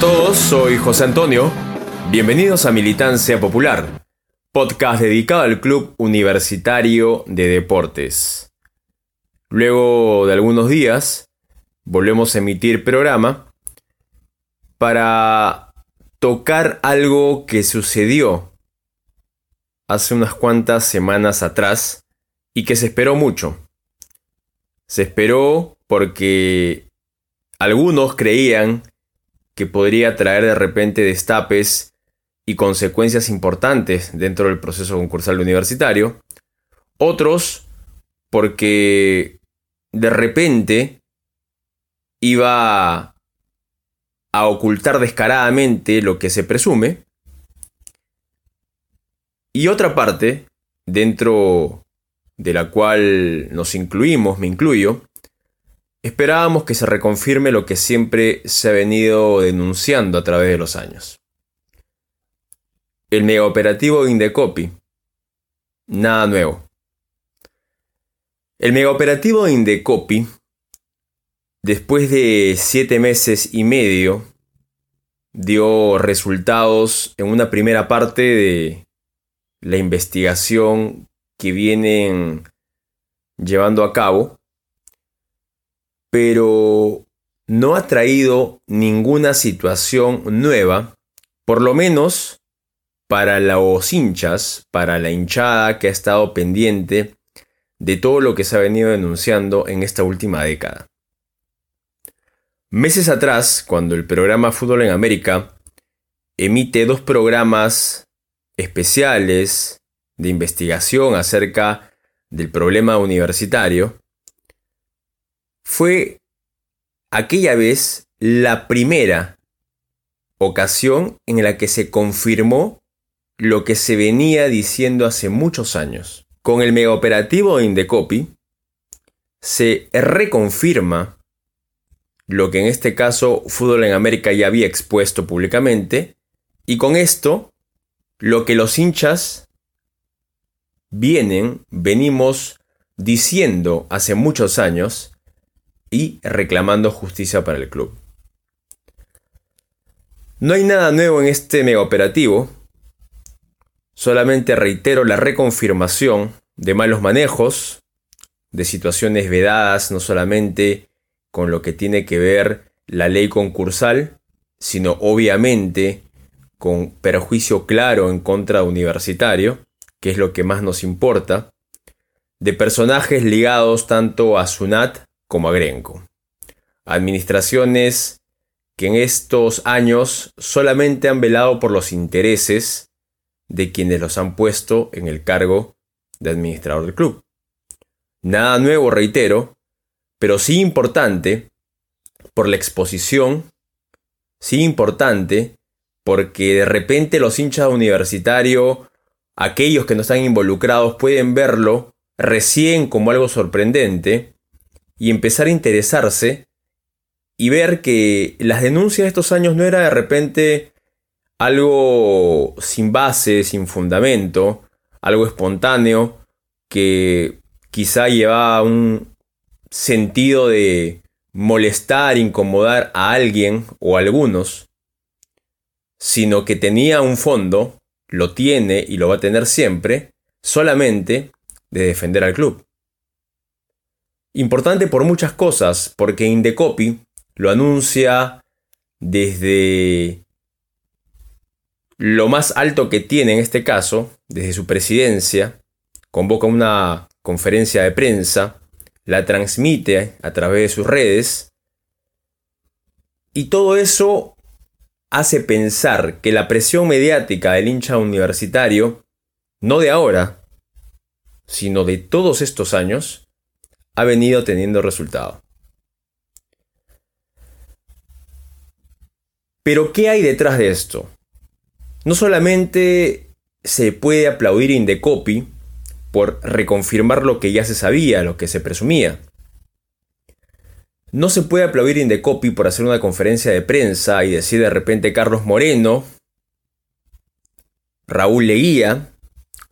todos, soy José Antonio. Bienvenidos a Militancia Popular, podcast dedicado al Club Universitario de Deportes. Luego de algunos días, volvemos a emitir programa para tocar algo que sucedió hace unas cuantas semanas atrás y que se esperó mucho. Se esperó porque algunos creían que podría traer de repente destapes y consecuencias importantes dentro del proceso concursal universitario. Otros porque de repente iba a ocultar descaradamente lo que se presume. Y otra parte, dentro de la cual nos incluimos, me incluyo, Esperábamos que se reconfirme lo que siempre se ha venido denunciando a través de los años. El megaoperativo Indecopy. Nada nuevo. El megaoperativo Indecopy, después de siete meses y medio, dio resultados en una primera parte de la investigación que vienen llevando a cabo pero no ha traído ninguna situación nueva, por lo menos para los hinchas, para la hinchada que ha estado pendiente de todo lo que se ha venido denunciando en esta última década. Meses atrás, cuando el programa Fútbol en América emite dos programas especiales de investigación acerca del problema universitario, fue aquella vez la primera ocasión en la que se confirmó lo que se venía diciendo hace muchos años. Con el megaoperativo Indecopy se reconfirma lo que en este caso Fútbol en América ya había expuesto públicamente y con esto lo que los hinchas vienen, venimos diciendo hace muchos años y reclamando justicia para el club. No hay nada nuevo en este mega operativo, solamente reitero la reconfirmación de malos manejos, de situaciones vedadas no solamente con lo que tiene que ver la ley concursal, sino obviamente con perjuicio claro en contra universitario, que es lo que más nos importa, de personajes ligados tanto a SUNAT como a Grenco. Administraciones que en estos años solamente han velado por los intereses de quienes los han puesto en el cargo de administrador del club. Nada nuevo, reitero, pero sí importante por la exposición, sí importante porque de repente los hinchas universitarios, aquellos que no están involucrados, pueden verlo recién como algo sorprendente y empezar a interesarse y ver que las denuncias de estos años no era de repente algo sin base, sin fundamento, algo espontáneo, que quizá llevaba un sentido de molestar, incomodar a alguien o a algunos, sino que tenía un fondo, lo tiene y lo va a tener siempre, solamente de defender al club. Importante por muchas cosas, porque Indecopy lo anuncia desde lo más alto que tiene en este caso, desde su presidencia, convoca una conferencia de prensa, la transmite a través de sus redes, y todo eso hace pensar que la presión mediática del hincha universitario, no de ahora, sino de todos estos años, ha venido teniendo resultado. Pero ¿qué hay detrás de esto? No solamente se puede aplaudir Indecopy por reconfirmar lo que ya se sabía, lo que se presumía. No se puede aplaudir Indecopy por hacer una conferencia de prensa y decir de repente Carlos Moreno, Raúl Leguía,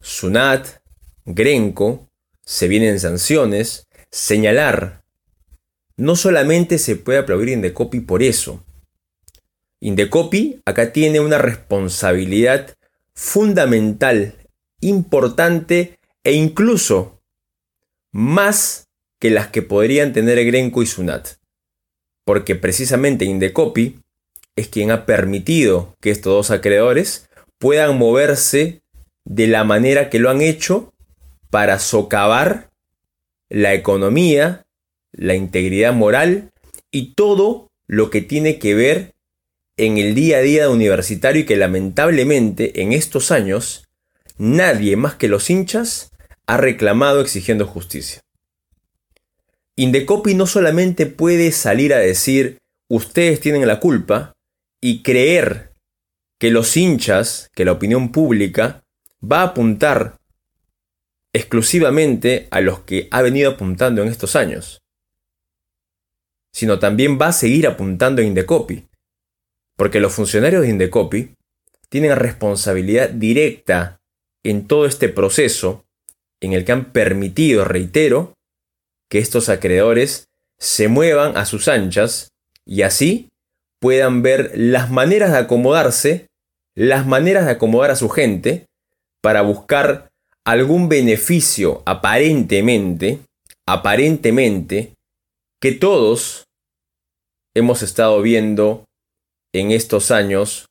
Sunat, Grenco, se vienen sanciones, señalar. No solamente se puede aplaudir Indecopy por eso, Indecopi acá tiene una responsabilidad fundamental, importante e incluso más que las que podrían tener Grenco y Sunat. Porque precisamente Indecopi es quien ha permitido que estos dos acreedores puedan moverse de la manera que lo han hecho para socavar la economía, la integridad moral y todo lo que tiene que ver en el día a día universitario y que lamentablemente en estos años nadie más que los hinchas ha reclamado exigiendo justicia. Indecopi no solamente puede salir a decir ustedes tienen la culpa y creer que los hinchas, que la opinión pública va a apuntar exclusivamente a los que ha venido apuntando en estos años, sino también va a seguir apuntando a Indecopi, porque los funcionarios de Indecopi tienen responsabilidad directa en todo este proceso en el que han permitido, reitero, que estos acreedores se muevan a sus anchas y así puedan ver las maneras de acomodarse, las maneras de acomodar a su gente para buscar algún beneficio aparentemente, aparentemente, que todos hemos estado viendo en estos años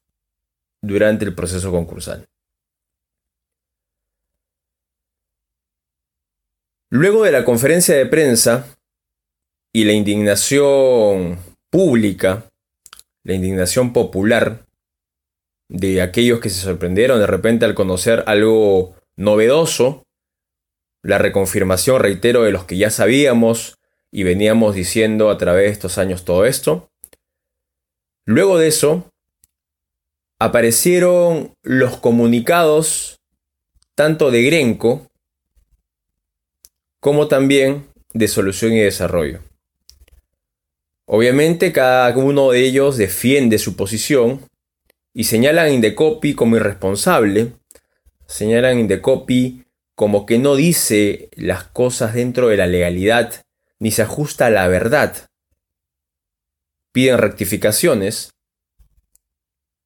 durante el proceso concursal. Luego de la conferencia de prensa y la indignación pública, la indignación popular de aquellos que se sorprendieron de repente al conocer algo novedoso, la reconfirmación, reitero, de los que ya sabíamos y veníamos diciendo a través de estos años todo esto. Luego de eso, aparecieron los comunicados tanto de Grenco como también de Solución y Desarrollo. Obviamente cada uno de ellos defiende su posición y señalan a Indecopi como irresponsable, señalan a Indecopi como que no dice las cosas dentro de la legalidad ni se ajusta a la verdad. Piden rectificaciones,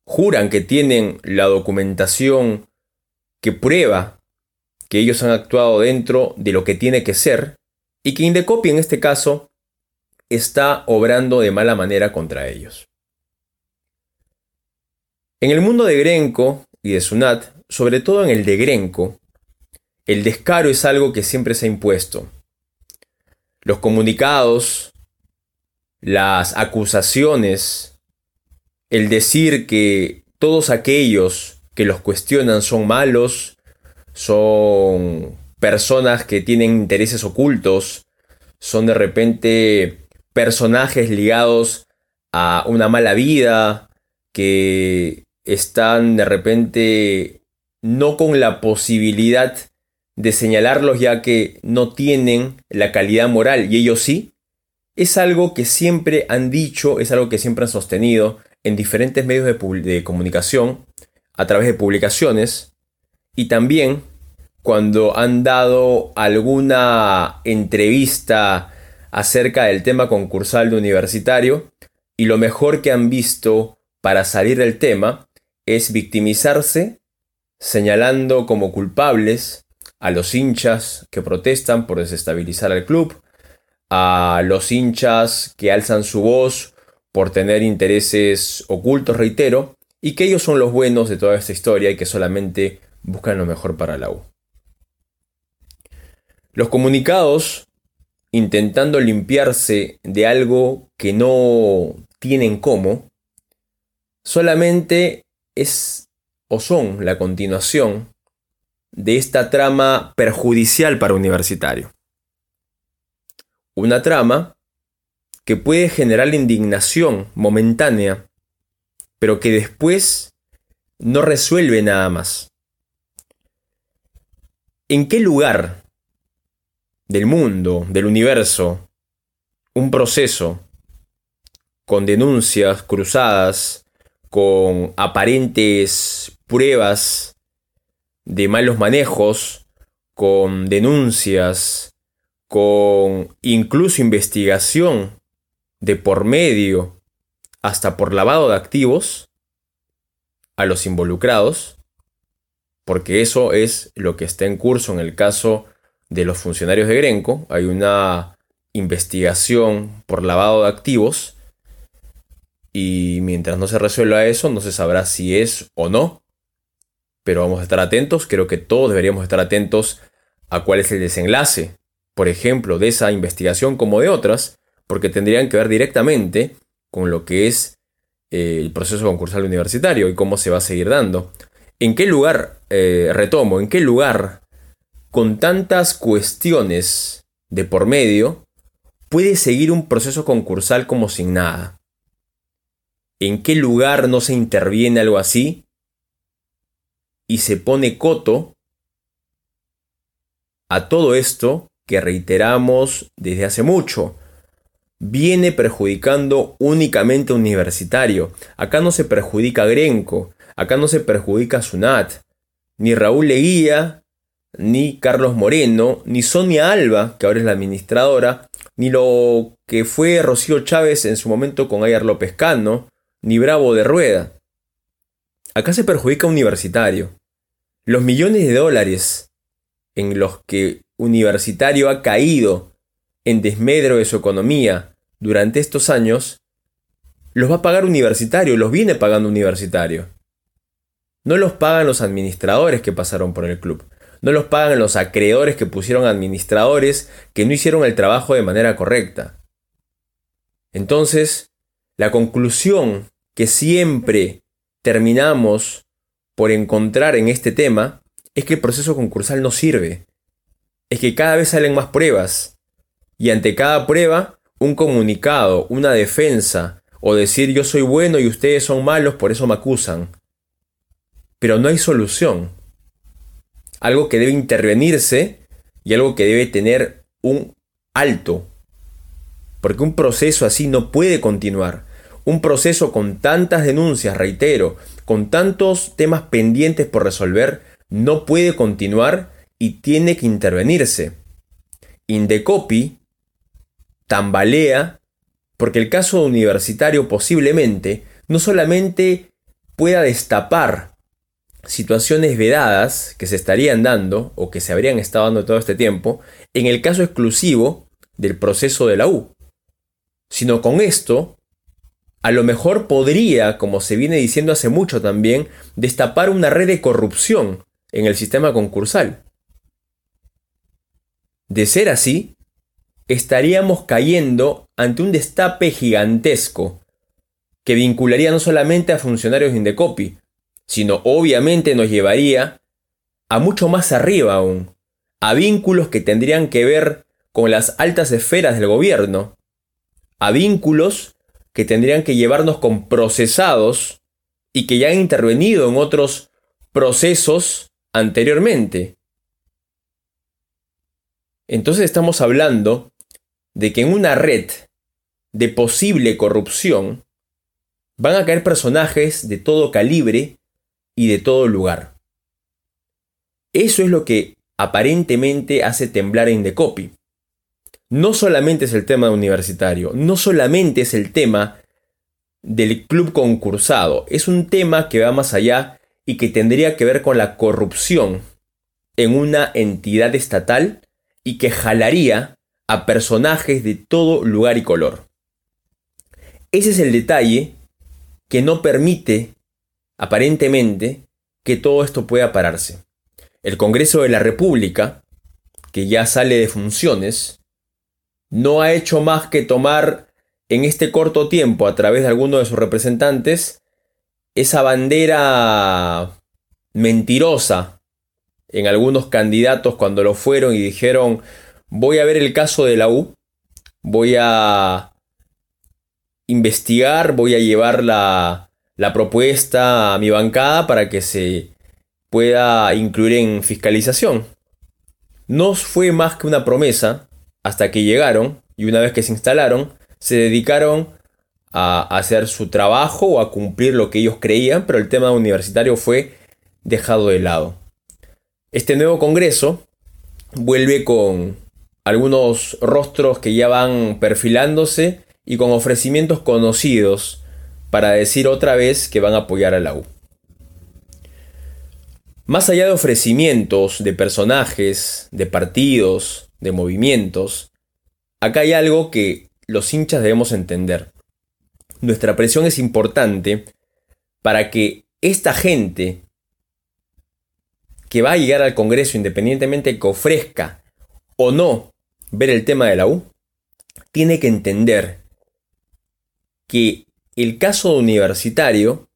juran que tienen la documentación que prueba que ellos han actuado dentro de lo que tiene que ser y que Indecopi en este caso está obrando de mala manera contra ellos. En el mundo de Grenco y de Sunat, sobre todo en el de Grenco, el descaro es algo que siempre se ha impuesto. Los comunicados, las acusaciones, el decir que todos aquellos que los cuestionan son malos, son personas que tienen intereses ocultos, son de repente personajes ligados a una mala vida, que están de repente no con la posibilidad de señalarlos ya que no tienen la calidad moral. Y ellos sí, es algo que siempre han dicho, es algo que siempre han sostenido en diferentes medios de, comunicación, a través de publicaciones y también cuando han dado alguna entrevista acerca del tema concursal de universitario y lo mejor que han visto para salir del tema es victimizarse señalando como culpables a los hinchas que protestan por desestabilizar al club, a los hinchas que alzan su voz por tener intereses ocultos, reitero, y que ellos son los buenos de toda esta historia y que solamente buscan lo mejor para la U. Los comunicados, intentando limpiarse de algo que no tienen cómo, solamente es o son la continuación de esta trama perjudicial para universitario. Una trama que puede generar indignación momentánea, pero que después no resuelve nada más. ¿En qué lugar del mundo, del universo, un proceso con denuncias cruzadas, con aparentes pruebas de malos manejos, con denuncias, con incluso investigación de por medio hasta por lavado de activos a los involucrados, porque eso es lo que está en curso en el caso de los funcionarios de Grenco. Hay una investigación por lavado de activos y mientras no se resuelva eso no se sabrá si es o no. Pero vamos a estar atentos, creo que todos deberíamos estar atentos a cuál es el desenlace, por ejemplo, de esa investigación como de otras, porque tendrían que ver directamente con lo que es eh, el proceso concursal universitario y cómo se va a seguir dando. ¿En qué lugar, eh, retomo, en qué lugar, con tantas cuestiones de por medio, puede seguir un proceso concursal como sin nada? ¿En qué lugar no se interviene algo así? Y se pone coto a todo esto que reiteramos desde hace mucho. Viene perjudicando únicamente a universitario. Acá no se perjudica a Grenco, acá no se perjudica a Sunat, ni Raúl Leguía, ni Carlos Moreno, ni Sonia Alba, que ahora es la administradora, ni lo que fue Rocío Chávez en su momento con Ayar López Cano, ni Bravo de Rueda. Acá se perjudica a universitario. Los millones de dólares en los que universitario ha caído en desmedro de su economía durante estos años, los va a pagar universitario, los viene pagando universitario. No los pagan los administradores que pasaron por el club. No los pagan los acreedores que pusieron administradores que no hicieron el trabajo de manera correcta. Entonces, la conclusión que siempre terminamos por encontrar en este tema es que el proceso concursal no sirve. Es que cada vez salen más pruebas. Y ante cada prueba, un comunicado, una defensa, o decir yo soy bueno y ustedes son malos, por eso me acusan. Pero no hay solución. Algo que debe intervenirse y algo que debe tener un alto. Porque un proceso así no puede continuar. Un proceso con tantas denuncias, reitero, con tantos temas pendientes por resolver, no puede continuar y tiene que intervenirse. Indecopi tambalea porque el caso universitario posiblemente no solamente pueda destapar situaciones vedadas que se estarían dando o que se habrían estado dando todo este tiempo en el caso exclusivo del proceso de la U, sino con esto a lo mejor podría, como se viene diciendo hace mucho también, destapar una red de corrupción en el sistema concursal. De ser así, estaríamos cayendo ante un destape gigantesco que vincularía no solamente a funcionarios de Indecopi, sino obviamente nos llevaría a mucho más arriba aún, a vínculos que tendrían que ver con las altas esferas del gobierno, a vínculos que tendrían que llevarnos con procesados y que ya han intervenido en otros procesos anteriormente. Entonces estamos hablando de que en una red de posible corrupción van a caer personajes de todo calibre y de todo lugar. Eso es lo que aparentemente hace temblar a Indecopi no solamente es el tema universitario, no solamente es el tema del club concursado, es un tema que va más allá y que tendría que ver con la corrupción en una entidad estatal y que jalaría a personajes de todo lugar y color. Ese es el detalle que no permite, aparentemente, que todo esto pueda pararse. El Congreso de la República, que ya sale de funciones, no ha hecho más que tomar en este corto tiempo a través de alguno de sus representantes esa bandera mentirosa en algunos candidatos cuando lo fueron y dijeron voy a ver el caso de la U, voy a investigar, voy a llevar la, la propuesta a mi bancada para que se pueda incluir en fiscalización. No fue más que una promesa, hasta que llegaron y una vez que se instalaron, se dedicaron a hacer su trabajo o a cumplir lo que ellos creían, pero el tema universitario fue dejado de lado. Este nuevo Congreso vuelve con algunos rostros que ya van perfilándose y con ofrecimientos conocidos para decir otra vez que van a apoyar a la U. Más allá de ofrecimientos de personajes, de partidos, de movimientos, acá hay algo que los hinchas debemos entender. Nuestra presión es importante para que esta gente que va a llegar al Congreso, independientemente que ofrezca o no ver el tema de la U, tiene que entender que el caso universitario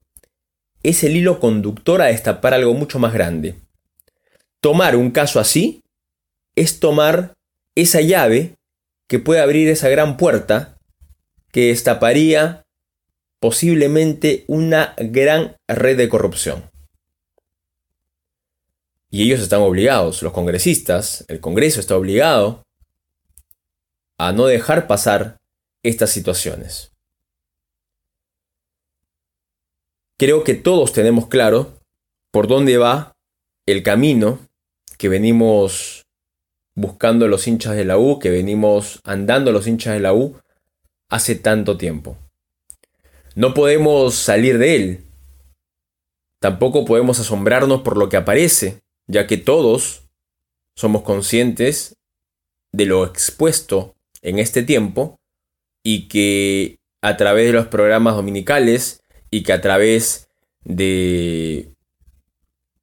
es el hilo conductor a destapar algo mucho más grande. Tomar un caso así es tomar esa llave que puede abrir esa gran puerta que destaparía posiblemente una gran red de corrupción. Y ellos están obligados, los congresistas, el Congreso está obligado a no dejar pasar estas situaciones. Creo que todos tenemos claro por dónde va el camino que venimos buscando los hinchas de la U, que venimos andando los hinchas de la U hace tanto tiempo. No podemos salir de él. Tampoco podemos asombrarnos por lo que aparece, ya que todos somos conscientes de lo expuesto en este tiempo y que a través de los programas dominicales y que a través de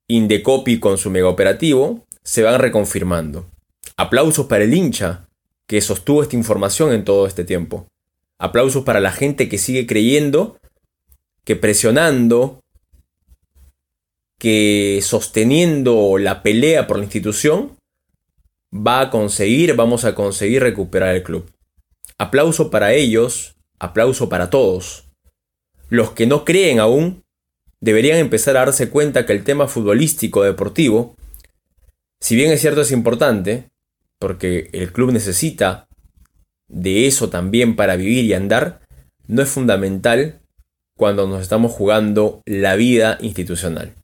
Indecopy con su mega operativo se van reconfirmando. Aplausos para el hincha que sostuvo esta información en todo este tiempo. Aplausos para la gente que sigue creyendo que presionando, que sosteniendo la pelea por la institución, va a conseguir, vamos a conseguir recuperar el club. Aplauso para ellos, aplauso para todos. Los que no creen aún deberían empezar a darse cuenta que el tema futbolístico deportivo, si bien es cierto es importante, porque el club necesita de eso también para vivir y andar, no es fundamental cuando nos estamos jugando la vida institucional.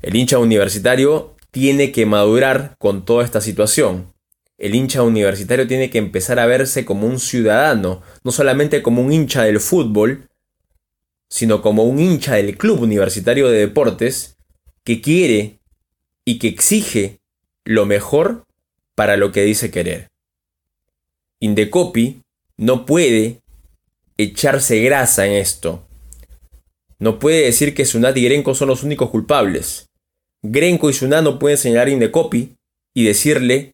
El hincha universitario tiene que madurar con toda esta situación el hincha universitario tiene que empezar a verse como un ciudadano, no solamente como un hincha del fútbol, sino como un hincha del club universitario de deportes que quiere y que exige lo mejor para lo que dice querer. Indecopi no puede echarse grasa en esto. No puede decir que Sunat y Grenko son los únicos culpables. Grenko y Sunat no pueden señalar a Indecopi y decirle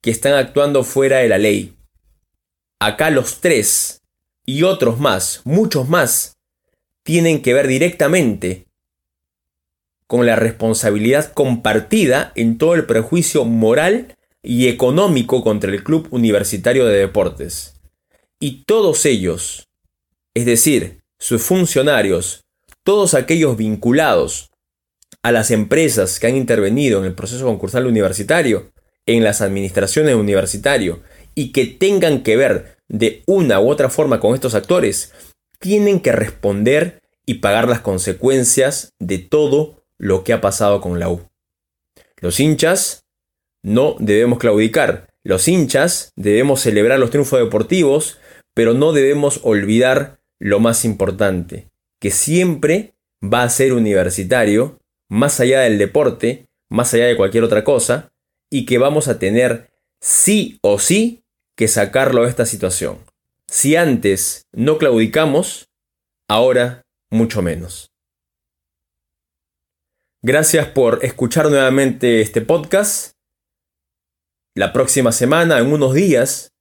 que están actuando fuera de la ley. Acá los tres y otros más, muchos más, tienen que ver directamente con la responsabilidad compartida en todo el prejuicio moral y económico contra el Club Universitario de Deportes. Y todos ellos, es decir, sus funcionarios, todos aquellos vinculados a las empresas que han intervenido en el proceso concursal universitario, en las administraciones universitarias y que tengan que ver de una u otra forma con estos actores, tienen que responder y pagar las consecuencias de todo lo que ha pasado con la U. Los hinchas no debemos claudicar. Los hinchas debemos celebrar los triunfos deportivos, pero no debemos olvidar lo más importante, que siempre va a ser universitario, más allá del deporte, más allá de cualquier otra cosa, y que vamos a tener sí o sí que sacarlo de esta situación. Si antes no claudicamos, ahora mucho menos. Gracias por escuchar nuevamente este podcast. La próxima semana, en unos días,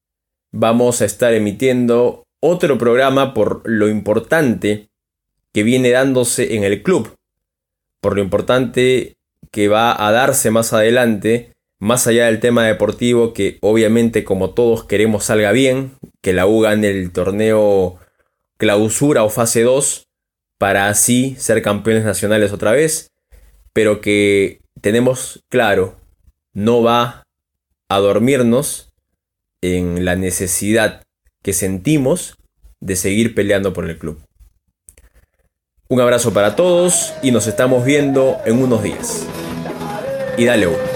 vamos a estar emitiendo otro programa por lo importante que viene dándose en el club, por lo importante que va a darse más adelante más allá del tema deportivo, que obviamente como todos queremos salga bien, que la U gane el torneo clausura o fase 2, para así ser campeones nacionales otra vez, pero que tenemos claro, no va a dormirnos en la necesidad que sentimos de seguir peleando por el club. Un abrazo para todos y nos estamos viendo en unos días. Y dale.